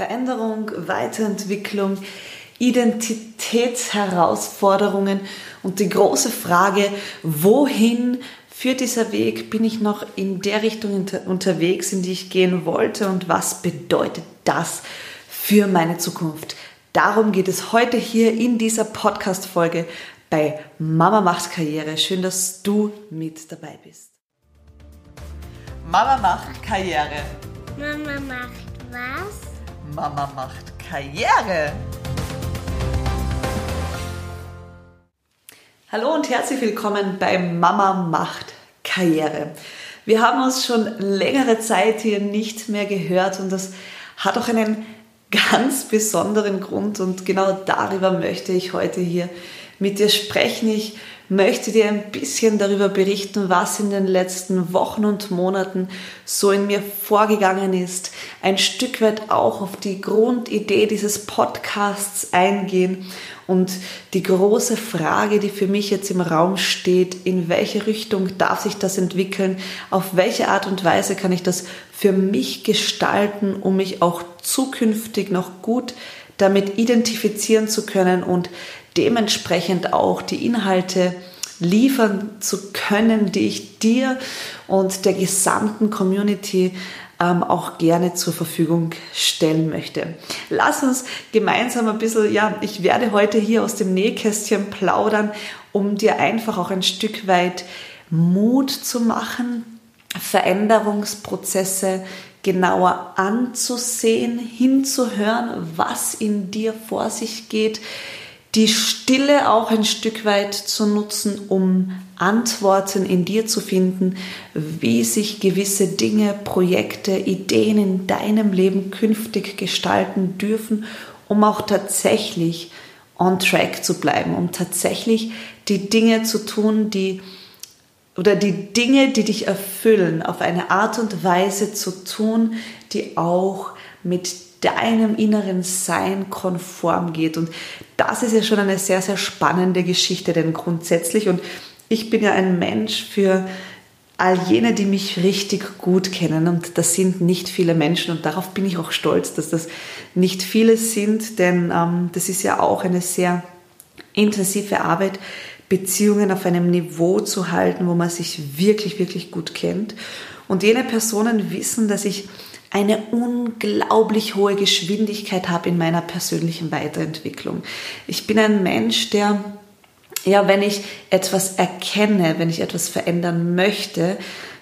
Veränderung, Weiterentwicklung, Identitätsherausforderungen und die große Frage, wohin führt dieser Weg? Bin ich noch in der Richtung unter unterwegs, in die ich gehen wollte? Und was bedeutet das für meine Zukunft? Darum geht es heute hier in dieser Podcast-Folge bei Mama macht Karriere. Schön, dass du mit dabei bist. Mama macht Karriere. Mama macht was? Mama macht Karriere. Hallo und herzlich willkommen bei Mama macht Karriere. Wir haben uns schon längere Zeit hier nicht mehr gehört und das hat auch einen ganz besonderen Grund und genau darüber möchte ich heute hier mit dir sprechen. Ich möchte dir ein bisschen darüber berichten, was in den letzten Wochen und Monaten so in mir vorgegangen ist. Ein Stück weit auch auf die Grundidee dieses Podcasts eingehen und die große Frage, die für mich jetzt im Raum steht, in welche Richtung darf sich das entwickeln? Auf welche Art und Weise kann ich das für mich gestalten, um mich auch zukünftig noch gut damit identifizieren zu können und dementsprechend auch die Inhalte liefern zu können, die ich dir und der gesamten Community ähm, auch gerne zur Verfügung stellen möchte. Lass uns gemeinsam ein bisschen, ja, ich werde heute hier aus dem Nähkästchen plaudern, um dir einfach auch ein Stück weit Mut zu machen, Veränderungsprozesse genauer anzusehen, hinzuhören, was in dir vor sich geht, die Stille auch ein Stück weit zu nutzen, um Antworten in dir zu finden, wie sich gewisse Dinge, Projekte, Ideen in deinem Leben künftig gestalten dürfen, um auch tatsächlich on track zu bleiben, um tatsächlich die Dinge zu tun, die oder die Dinge, die dich erfüllen, auf eine Art und Weise zu tun, die auch mit deinem inneren Sein konform geht. Und das ist ja schon eine sehr, sehr spannende Geschichte, denn grundsätzlich, und ich bin ja ein Mensch für all jene, die mich richtig gut kennen, und das sind nicht viele Menschen, und darauf bin ich auch stolz, dass das nicht viele sind, denn ähm, das ist ja auch eine sehr intensive Arbeit, Beziehungen auf einem Niveau zu halten, wo man sich wirklich, wirklich gut kennt. Und jene Personen wissen, dass ich eine unglaublich hohe Geschwindigkeit habe in meiner persönlichen Weiterentwicklung. Ich bin ein Mensch, der, ja, wenn ich etwas erkenne, wenn ich etwas verändern möchte,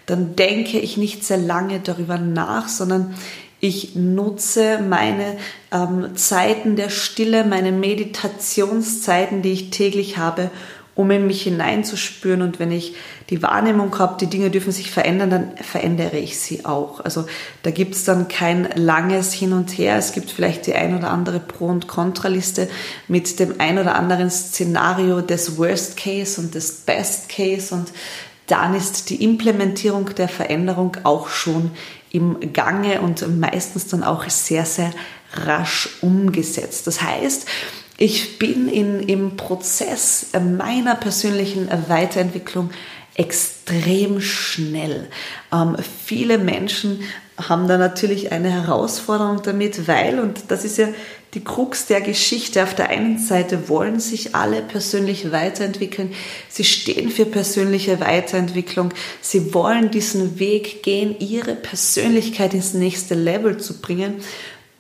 dann denke ich nicht sehr lange darüber nach, sondern ich nutze meine ähm, Zeiten der Stille, meine Meditationszeiten, die ich täglich habe, um in mich hineinzuspüren. Und wenn ich die Wahrnehmung habe, die Dinge dürfen sich verändern, dann verändere ich sie auch. Also da gibt es dann kein langes Hin und Her. Es gibt vielleicht die ein oder andere Pro- und Kontraliste mit dem ein oder anderen Szenario des Worst Case und des Best Case. Und dann ist die Implementierung der Veränderung auch schon im Gange und meistens dann auch sehr, sehr rasch umgesetzt. Das heißt, ich bin in, im Prozess meiner persönlichen Weiterentwicklung extrem schnell. Ähm, viele Menschen haben da natürlich eine Herausforderung damit, weil, und das ist ja die Krux der Geschichte, auf der einen Seite wollen sich alle persönlich weiterentwickeln, sie stehen für persönliche Weiterentwicklung, sie wollen diesen Weg gehen, ihre Persönlichkeit ins nächste Level zu bringen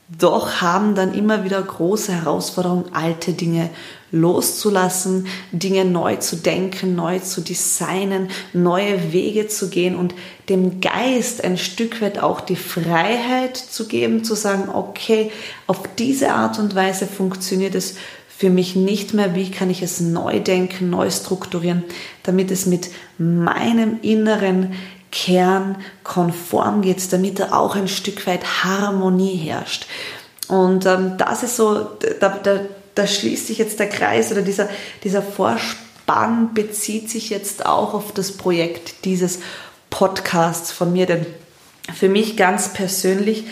doch haben dann immer wieder große Herausforderungen, alte Dinge loszulassen, Dinge neu zu denken, neu zu designen, neue Wege zu gehen und dem Geist ein Stück weit auch die Freiheit zu geben, zu sagen, okay, auf diese Art und Weise funktioniert es für mich nicht mehr, wie kann ich es neu denken, neu strukturieren, damit es mit meinem inneren Kern konform geht, damit da auch ein Stück weit Harmonie herrscht. Und ähm, das ist so, da, da, da schließt sich jetzt der Kreis oder dieser, dieser Vorspann bezieht sich jetzt auch auf das Projekt dieses Podcasts von mir, denn für mich ganz persönlich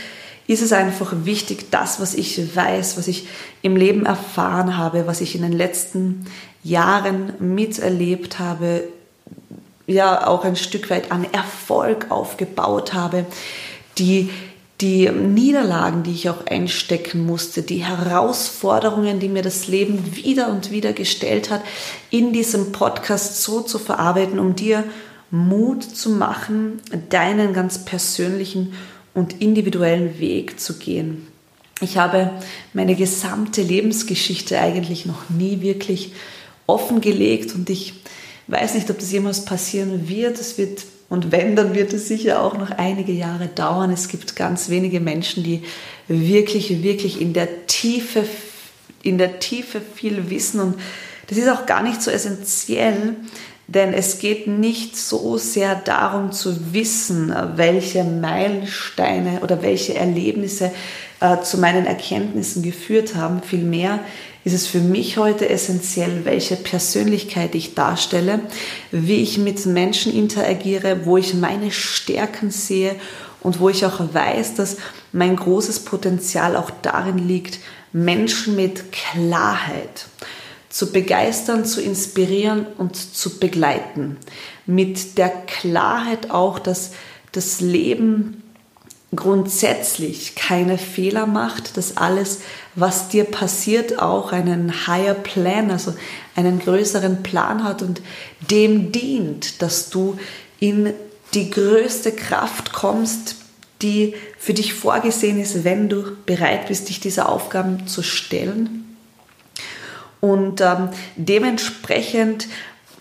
ist es einfach wichtig, das, was ich weiß, was ich im Leben erfahren habe, was ich in den letzten Jahren miterlebt habe, ja auch ein Stück weit an Erfolg aufgebaut habe, die die Niederlagen, die ich auch einstecken musste, die Herausforderungen, die mir das Leben wieder und wieder gestellt hat, in diesem Podcast so zu verarbeiten, um dir Mut zu machen, deinen ganz persönlichen und individuellen Weg zu gehen. Ich habe meine gesamte Lebensgeschichte eigentlich noch nie wirklich offengelegt und ich weiß nicht, ob das jemals passieren wird. Es wird und wenn, dann wird es sicher auch noch einige Jahre dauern. Es gibt ganz wenige Menschen, die wirklich, wirklich in der Tiefe, in der Tiefe viel wissen. Und das ist auch gar nicht so essentiell, denn es geht nicht so sehr darum zu wissen, welche Meilensteine oder welche Erlebnisse äh, zu meinen Erkenntnissen geführt haben. Vielmehr ist es für mich heute essentiell, welche Persönlichkeit ich darstelle, wie ich mit Menschen interagiere, wo ich meine Stärken sehe und wo ich auch weiß, dass mein großes Potenzial auch darin liegt, Menschen mit Klarheit zu begeistern, zu inspirieren und zu begleiten. Mit der Klarheit auch, dass das Leben grundsätzlich keine Fehler macht, dass alles, was dir passiert, auch einen higher plan, also einen größeren Plan hat und dem dient, dass du in die größte Kraft kommst, die für dich vorgesehen ist, wenn du bereit bist, dich dieser Aufgaben zu stellen. Und ähm, dementsprechend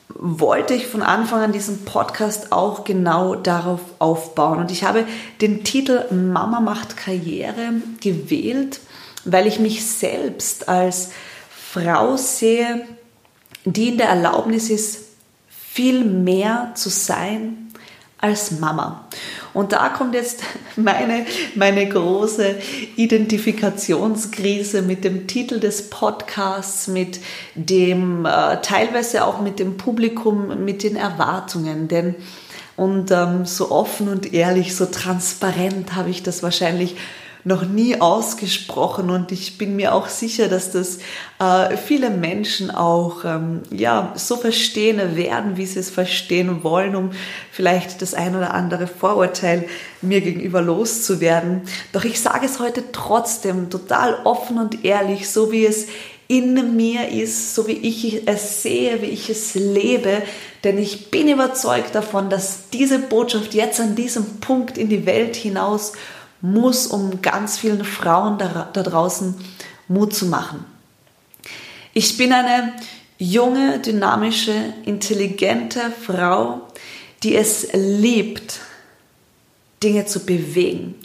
wollte ich von Anfang an diesen Podcast auch genau darauf aufbauen. Und ich habe den Titel Mama macht Karriere gewählt, weil ich mich selbst als Frau sehe, die in der Erlaubnis ist, viel mehr zu sein als Mama. Und da kommt jetzt meine, meine große Identifikationskrise mit dem Titel des Podcasts, mit dem, äh, teilweise auch mit dem Publikum, mit den Erwartungen. Denn und ähm, so offen und ehrlich, so transparent habe ich das wahrscheinlich noch nie ausgesprochen und ich bin mir auch sicher, dass das äh, viele Menschen auch ähm, ja so verstehen werden, wie sie es verstehen wollen, um vielleicht das ein oder andere Vorurteil mir gegenüber loszuwerden. Doch ich sage es heute trotzdem total offen und ehrlich, so wie es in mir ist, so wie ich es sehe, wie ich es lebe. Denn ich bin überzeugt davon, dass diese Botschaft jetzt an diesem Punkt in die Welt hinaus muss, um ganz vielen Frauen da, da draußen Mut zu machen. Ich bin eine junge, dynamische, intelligente Frau, die es liebt, Dinge zu bewegen,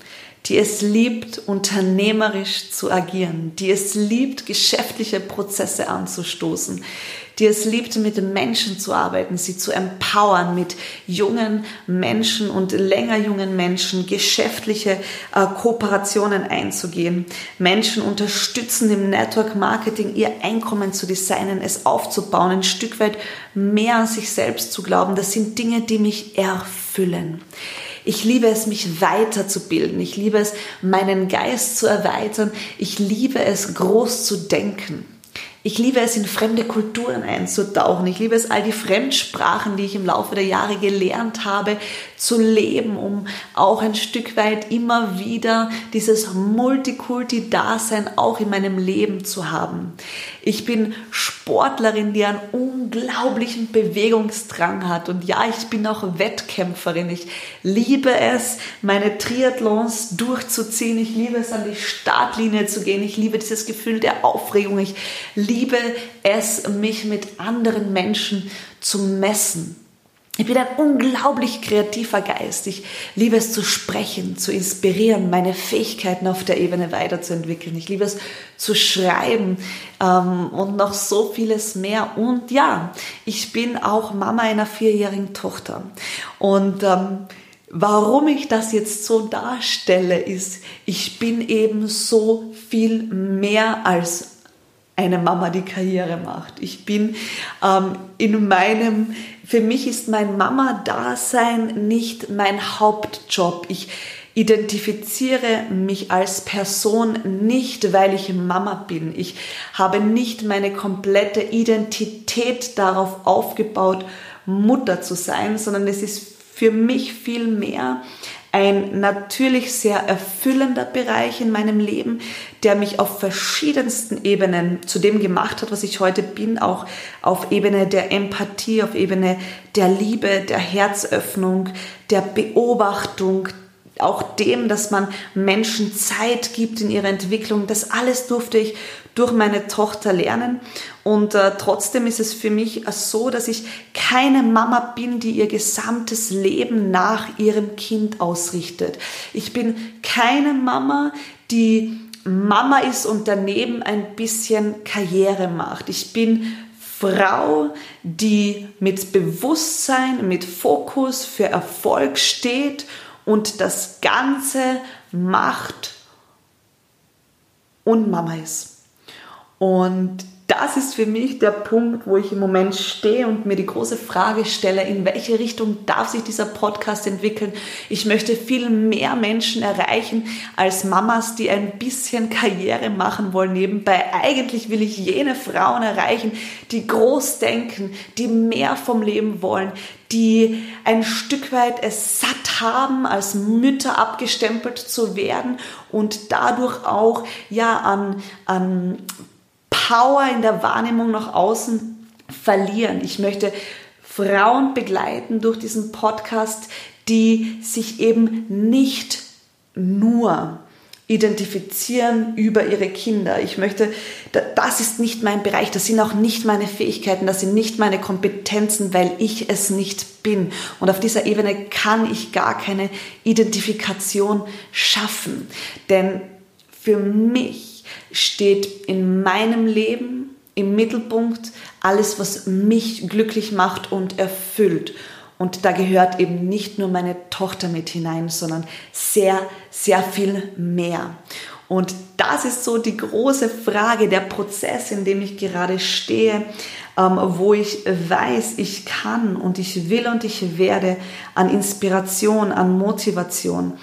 die es liebt, unternehmerisch zu agieren, die es liebt, geschäftliche Prozesse anzustoßen, die es liebt, mit Menschen zu arbeiten, sie zu empowern, mit jungen Menschen und länger jungen Menschen geschäftliche äh, Kooperationen einzugehen, Menschen unterstützen im Network Marketing ihr Einkommen zu designen, es aufzubauen, ein Stück weit mehr an sich selbst zu glauben. Das sind Dinge, die mich erfüllen. Ich liebe es, mich weiterzubilden. Ich liebe es, meinen Geist zu erweitern. Ich liebe es, groß zu denken. Ich liebe es, in fremde Kulturen einzutauchen. Ich liebe es, all die Fremdsprachen, die ich im Laufe der Jahre gelernt habe, zu leben, um auch ein Stück weit immer wieder dieses Multikulti-Dasein auch in meinem Leben zu haben. Ich bin Sportlerin, die einen unglaublichen Bewegungsdrang hat. Und ja, ich bin auch Wettkämpferin. Ich liebe es, meine Triathlons durchzuziehen. Ich liebe es, an die Startlinie zu gehen. Ich liebe dieses Gefühl der Aufregung. Ich liebe es, mich mit anderen Menschen zu messen. Ich bin ein unglaublich kreativer Geist. Ich liebe es zu sprechen, zu inspirieren, meine Fähigkeiten auf der Ebene weiterzuentwickeln. Ich liebe es zu schreiben ähm, und noch so vieles mehr. Und ja, ich bin auch Mama einer vierjährigen Tochter. Und ähm, Warum ich das jetzt so darstelle, ist, ich bin eben so viel mehr als eine Mama, die Karriere macht. Ich bin ähm, in meinem, für mich ist mein Mama-Dasein nicht mein Hauptjob. Ich identifiziere mich als Person nicht, weil ich Mama bin. Ich habe nicht meine komplette Identität darauf aufgebaut, Mutter zu sein, sondern es ist für mich viel mehr Ein natürlich sehr erfüllender Bereich in meinem Leben, der mich auf verschiedensten Ebenen zu dem gemacht hat, was ich heute bin, auch auf Ebene der Empathie, auf Ebene der Liebe, der Herzöffnung, der Beobachtung, auch dem, dass man Menschen Zeit gibt in ihrer Entwicklung. Das alles durfte ich durch meine Tochter lernen. Und äh, trotzdem ist es für mich so, dass ich keine Mama bin, die ihr gesamtes Leben nach ihrem Kind ausrichtet. Ich bin keine Mama, die Mama ist und daneben ein bisschen Karriere macht. Ich bin Frau, die mit Bewusstsein, mit Fokus für Erfolg steht und das Ganze macht und Mama ist. Und das ist für mich der Punkt, wo ich im Moment stehe und mir die große Frage stelle, in welche Richtung darf sich dieser Podcast entwickeln? Ich möchte viel mehr Menschen erreichen als Mamas, die ein bisschen Karriere machen wollen nebenbei. Eigentlich will ich jene Frauen erreichen, die groß denken, die mehr vom Leben wollen, die ein Stück weit es satt haben, als Mütter abgestempelt zu werden und dadurch auch ja an, an Power in der Wahrnehmung nach außen verlieren. Ich möchte Frauen begleiten durch diesen Podcast, die sich eben nicht nur identifizieren über ihre Kinder. Ich möchte, das ist nicht mein Bereich, das sind auch nicht meine Fähigkeiten, das sind nicht meine Kompetenzen, weil ich es nicht bin. Und auf dieser Ebene kann ich gar keine Identifikation schaffen. Denn für mich steht in meinem Leben im Mittelpunkt alles, was mich glücklich macht und erfüllt. Und da gehört eben nicht nur meine Tochter mit hinein, sondern sehr, sehr viel mehr. Und das ist so die große Frage, der Prozess, in dem ich gerade stehe, ähm, wo ich weiß, ich kann und ich will und ich werde an Inspiration, an Motivation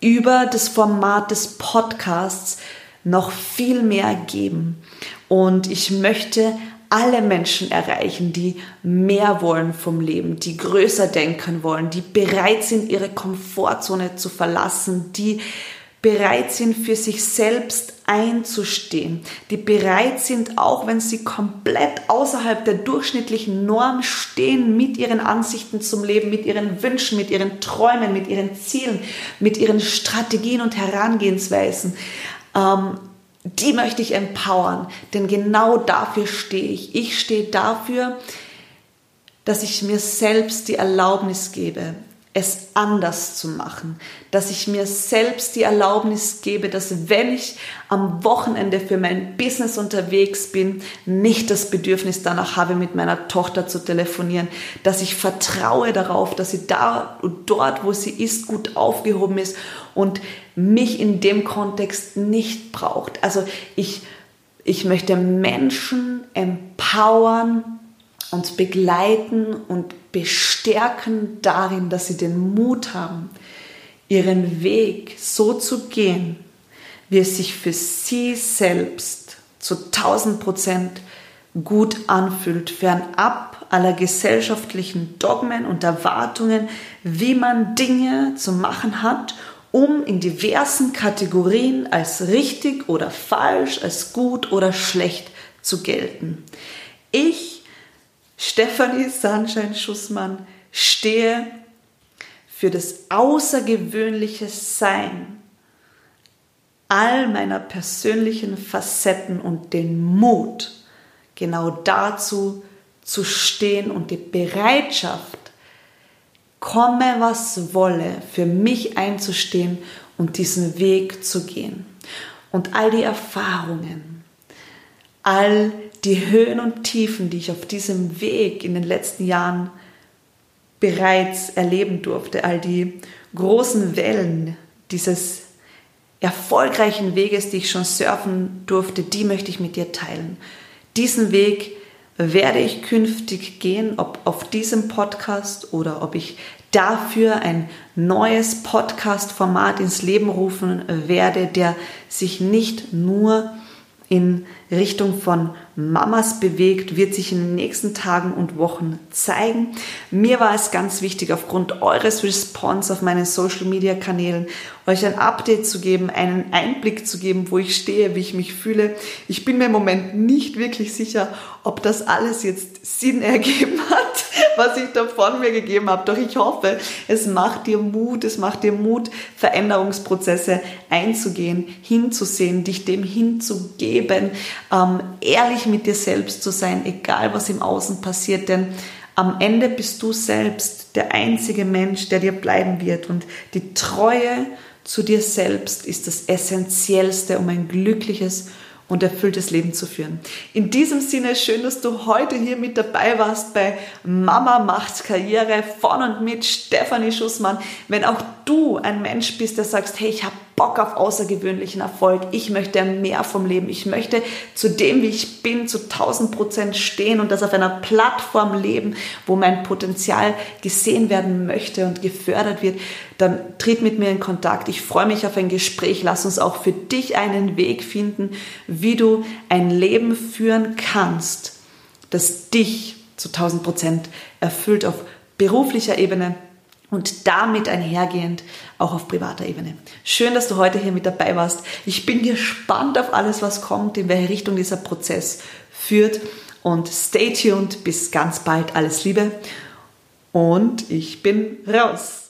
über das Format des Podcasts noch viel mehr geben. Und ich möchte alle Menschen erreichen, die mehr wollen vom Leben, die größer denken wollen, die bereit sind, ihre Komfortzone zu verlassen, die bereit sind, für sich selbst einzustehen, die bereit sind, auch wenn sie komplett außerhalb der durchschnittlichen Norm stehen, mit ihren Ansichten zum Leben, mit ihren Wünschen, mit ihren Träumen, mit ihren Zielen, mit ihren Strategien und Herangehensweisen, ähm, die möchte ich empowern, denn genau dafür stehe ich. Ich stehe dafür, dass ich mir selbst die Erlaubnis gebe, es anders zu machen, dass ich mir selbst die Erlaubnis gebe, dass wenn ich am Wochenende für mein Business unterwegs bin, nicht das Bedürfnis danach habe, mit meiner Tochter zu telefonieren, dass ich vertraue darauf, dass sie da und dort, wo sie ist, gut aufgehoben ist und mich in dem Kontext nicht braucht. Also ich, ich möchte Menschen empowern, und begleiten und bestärken darin, dass sie den Mut haben, ihren Weg so zu gehen, wie es sich für sie selbst zu 1000 Prozent gut anfühlt, fernab aller gesellschaftlichen Dogmen und Erwartungen, wie man Dinge zu machen hat, um in diversen Kategorien als richtig oder falsch, als gut oder schlecht zu gelten. Ich Stefanie Sunshine-Schussmann stehe für das außergewöhnliche Sein all meiner persönlichen Facetten und den Mut, genau dazu zu stehen und die Bereitschaft, komme was wolle, für mich einzustehen und diesen Weg zu gehen. Und all die Erfahrungen, all die Höhen und Tiefen, die ich auf diesem Weg in den letzten Jahren bereits erleben durfte, all die großen Wellen dieses erfolgreichen Weges, die ich schon surfen durfte, die möchte ich mit dir teilen. Diesen Weg werde ich künftig gehen, ob auf diesem Podcast oder ob ich dafür ein neues Podcast-Format ins Leben rufen werde, der sich nicht nur in Richtung von Mamas bewegt, wird sich in den nächsten Tagen und Wochen zeigen. Mir war es ganz wichtig, aufgrund eures Response auf meinen Social Media Kanälen euch ein Update zu geben, einen Einblick zu geben, wo ich stehe, wie ich mich fühle. Ich bin mir im Moment nicht wirklich sicher, ob das alles jetzt Sinn ergeben hat, was ich da von mir gegeben habe. Doch ich hoffe, es macht dir Mut, es macht dir Mut, Veränderungsprozesse einzugehen, hinzusehen, dich dem hinzugeben, ähm, ehrlich mit dir selbst zu sein, egal was im Außen passiert. Denn am Ende bist du selbst der einzige Mensch, der dir bleiben wird. Und die Treue zu dir selbst ist das Essentiellste, um ein glückliches und erfülltes Leben zu führen. In diesem Sinne, schön, dass du heute hier mit dabei warst bei Mama macht Karriere von und mit Stefanie Schussmann. Wenn auch du ein Mensch bist, der sagst, hey, ich habe Bock auf außergewöhnlichen Erfolg. Ich möchte mehr vom Leben. Ich möchte zu dem, wie ich bin, zu 1000 Prozent stehen und das auf einer Plattform leben, wo mein Potenzial gesehen werden möchte und gefördert wird. Dann tritt mit mir in Kontakt. Ich freue mich auf ein Gespräch. Lass uns auch für dich einen Weg finden, wie du ein Leben führen kannst, das dich zu 1000 Prozent erfüllt auf beruflicher Ebene, und damit einhergehend auch auf privater Ebene. Schön, dass du heute hier mit dabei warst. Ich bin gespannt auf alles, was kommt, in welche Richtung dieser Prozess führt und stay tuned. Bis ganz bald. Alles Liebe und ich bin raus.